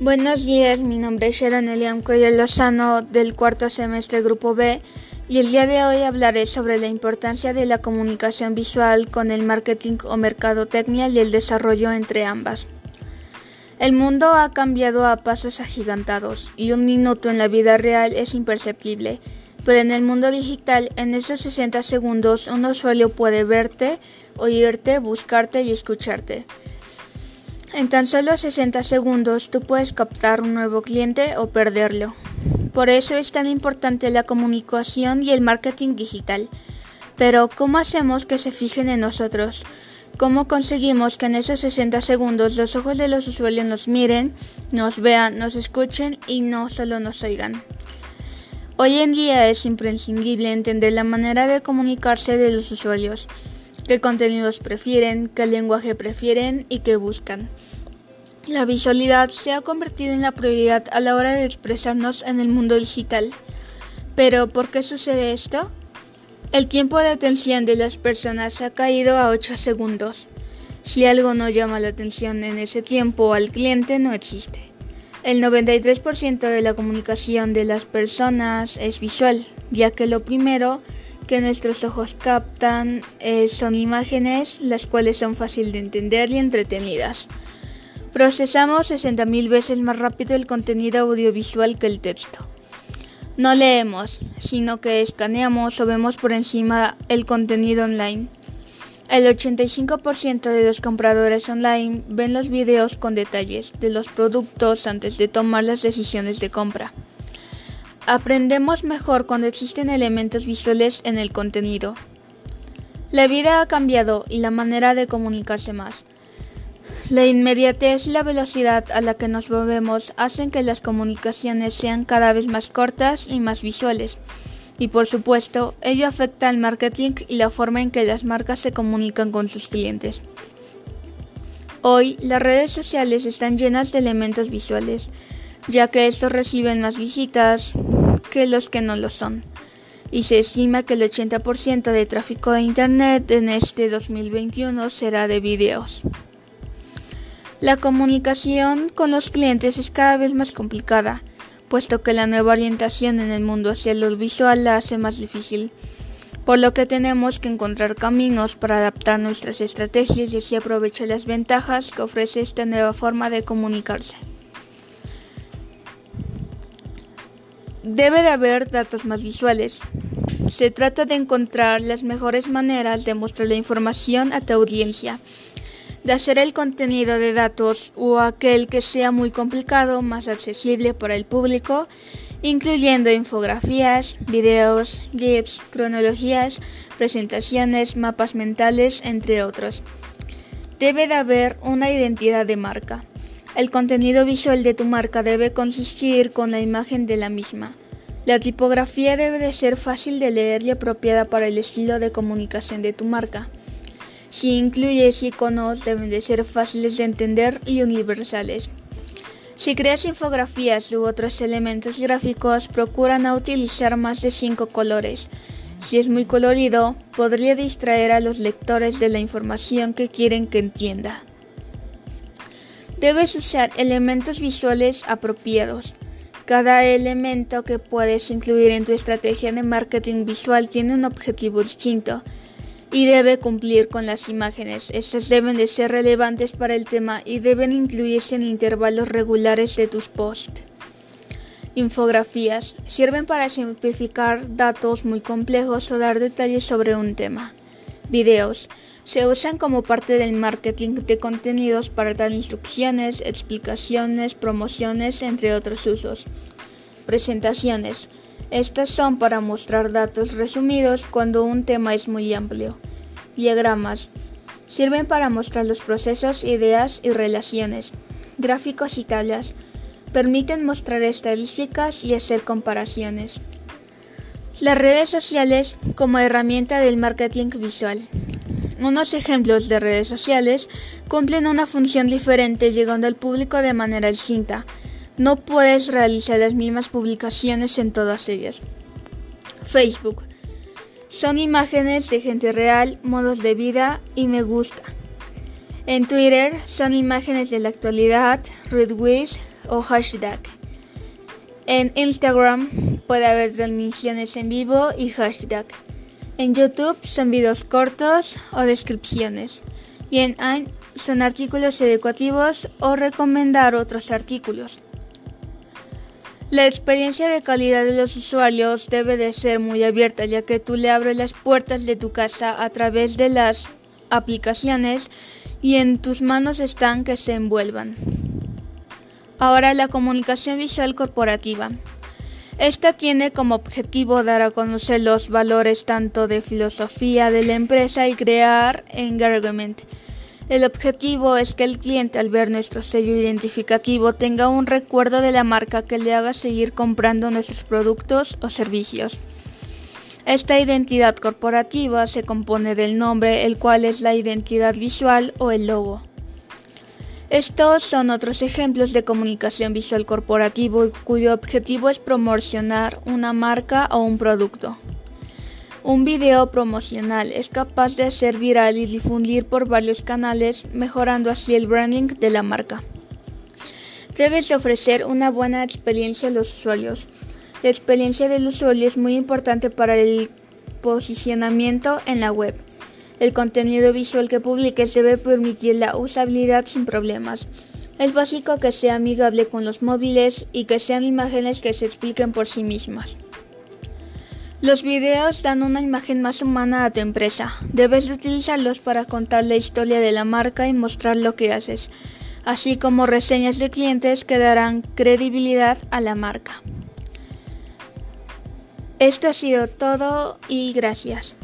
Buenos días, mi nombre es Sharon Eliam Cuello Lozano del cuarto semestre Grupo B y el día de hoy hablaré sobre la importancia de la comunicación visual con el marketing o mercadotecnia y el desarrollo entre ambas. El mundo ha cambiado a pasos agigantados y un minuto en la vida real es imperceptible, pero en el mundo digital en esos 60 segundos un usuario puede verte, oírte, buscarte y escucharte. En tan solo 60 segundos tú puedes captar un nuevo cliente o perderlo. Por eso es tan importante la comunicación y el marketing digital. Pero ¿cómo hacemos que se fijen en nosotros? ¿Cómo conseguimos que en esos 60 segundos los ojos de los usuarios nos miren, nos vean, nos escuchen y no solo nos oigan? Hoy en día es imprescindible entender la manera de comunicarse de los usuarios qué contenidos prefieren, qué lenguaje prefieren y qué buscan. La visualidad se ha convertido en la prioridad a la hora de expresarnos en el mundo digital. Pero, ¿por qué sucede esto? El tiempo de atención de las personas ha caído a 8 segundos. Si algo no llama la atención en ese tiempo al cliente no existe. El 93% de la comunicación de las personas es visual, ya que lo primero que nuestros ojos captan eh, son imágenes las cuales son fáciles de entender y entretenidas. Procesamos 60.000 veces más rápido el contenido audiovisual que el texto. No leemos, sino que escaneamos o vemos por encima el contenido online. El 85% de los compradores online ven los videos con detalles de los productos antes de tomar las decisiones de compra. Aprendemos mejor cuando existen elementos visuales en el contenido. La vida ha cambiado y la manera de comunicarse más. La inmediatez y la velocidad a la que nos movemos hacen que las comunicaciones sean cada vez más cortas y más visuales. Y por supuesto, ello afecta al marketing y la forma en que las marcas se comunican con sus clientes. Hoy, las redes sociales están llenas de elementos visuales, ya que estos reciben más visitas, que los que no lo son. Y se estima que el 80% de tráfico de Internet en este 2021 será de videos. La comunicación con los clientes es cada vez más complicada, puesto que la nueva orientación en el mundo hacia lo visual la hace más difícil, por lo que tenemos que encontrar caminos para adaptar nuestras estrategias y así aprovechar las ventajas que ofrece esta nueva forma de comunicarse. Debe de haber datos más visuales. Se trata de encontrar las mejores maneras de mostrar la información a tu audiencia, de hacer el contenido de datos o aquel que sea muy complicado más accesible para el público, incluyendo infografías, videos, GIFs, cronologías, presentaciones, mapas mentales, entre otros. Debe de haber una identidad de marca. El contenido visual de tu marca debe consistir con la imagen de la misma. La tipografía debe de ser fácil de leer y apropiada para el estilo de comunicación de tu marca. Si incluyes iconos deben de ser fáciles de entender y universales. Si creas infografías u otros elementos gráficos, procura no utilizar más de 5 colores. Si es muy colorido, podría distraer a los lectores de la información que quieren que entienda. Debes usar elementos visuales apropiados. Cada elemento que puedes incluir en tu estrategia de marketing visual tiene un objetivo distinto y debe cumplir con las imágenes. Estas deben de ser relevantes para el tema y deben incluirse en intervalos regulares de tus posts. Infografías sirven para simplificar datos muy complejos o dar detalles sobre un tema. Videos se usan como parte del marketing de contenidos para dar instrucciones, explicaciones, promociones, entre otros usos. Presentaciones. Estas son para mostrar datos resumidos cuando un tema es muy amplio. Diagramas. Sirven para mostrar los procesos, ideas y relaciones. Gráficos y tablas. Permiten mostrar estadísticas y hacer comparaciones. Las redes sociales como herramienta del marketing visual. Unos ejemplos de redes sociales cumplen una función diferente llegando al público de manera distinta. No puedes realizar las mismas publicaciones en todas ellas. Facebook. Son imágenes de gente real, modos de vida y me gusta. En Twitter son imágenes de la actualidad, retweets o hashtag. En Instagram puede haber transmisiones en vivo y hashtag. En YouTube son videos cortos o descripciones. Y en AIN son artículos educativos o recomendar otros artículos. La experiencia de calidad de los usuarios debe de ser muy abierta ya que tú le abres las puertas de tu casa a través de las aplicaciones y en tus manos están que se envuelvan. Ahora la comunicación visual corporativa. Esta tiene como objetivo dar a conocer los valores tanto de filosofía de la empresa y crear engagement. El objetivo es que el cliente al ver nuestro sello identificativo tenga un recuerdo de la marca que le haga seguir comprando nuestros productos o servicios. Esta identidad corporativa se compone del nombre, el cual es la identidad visual o el logo. Estos son otros ejemplos de comunicación visual corporativo cuyo objetivo es promocionar una marca o un producto. Un video promocional es capaz de ser viral y difundir por varios canales, mejorando así el branding de la marca. Debes de ofrecer una buena experiencia a los usuarios. La experiencia del usuario es muy importante para el posicionamiento en la web. El contenido visual que publiques debe permitir la usabilidad sin problemas. Es básico que sea amigable con los móviles y que sean imágenes que se expliquen por sí mismas. Los videos dan una imagen más humana a tu empresa. Debes de utilizarlos para contar la historia de la marca y mostrar lo que haces, así como reseñas de clientes que darán credibilidad a la marca. Esto ha sido todo y gracias.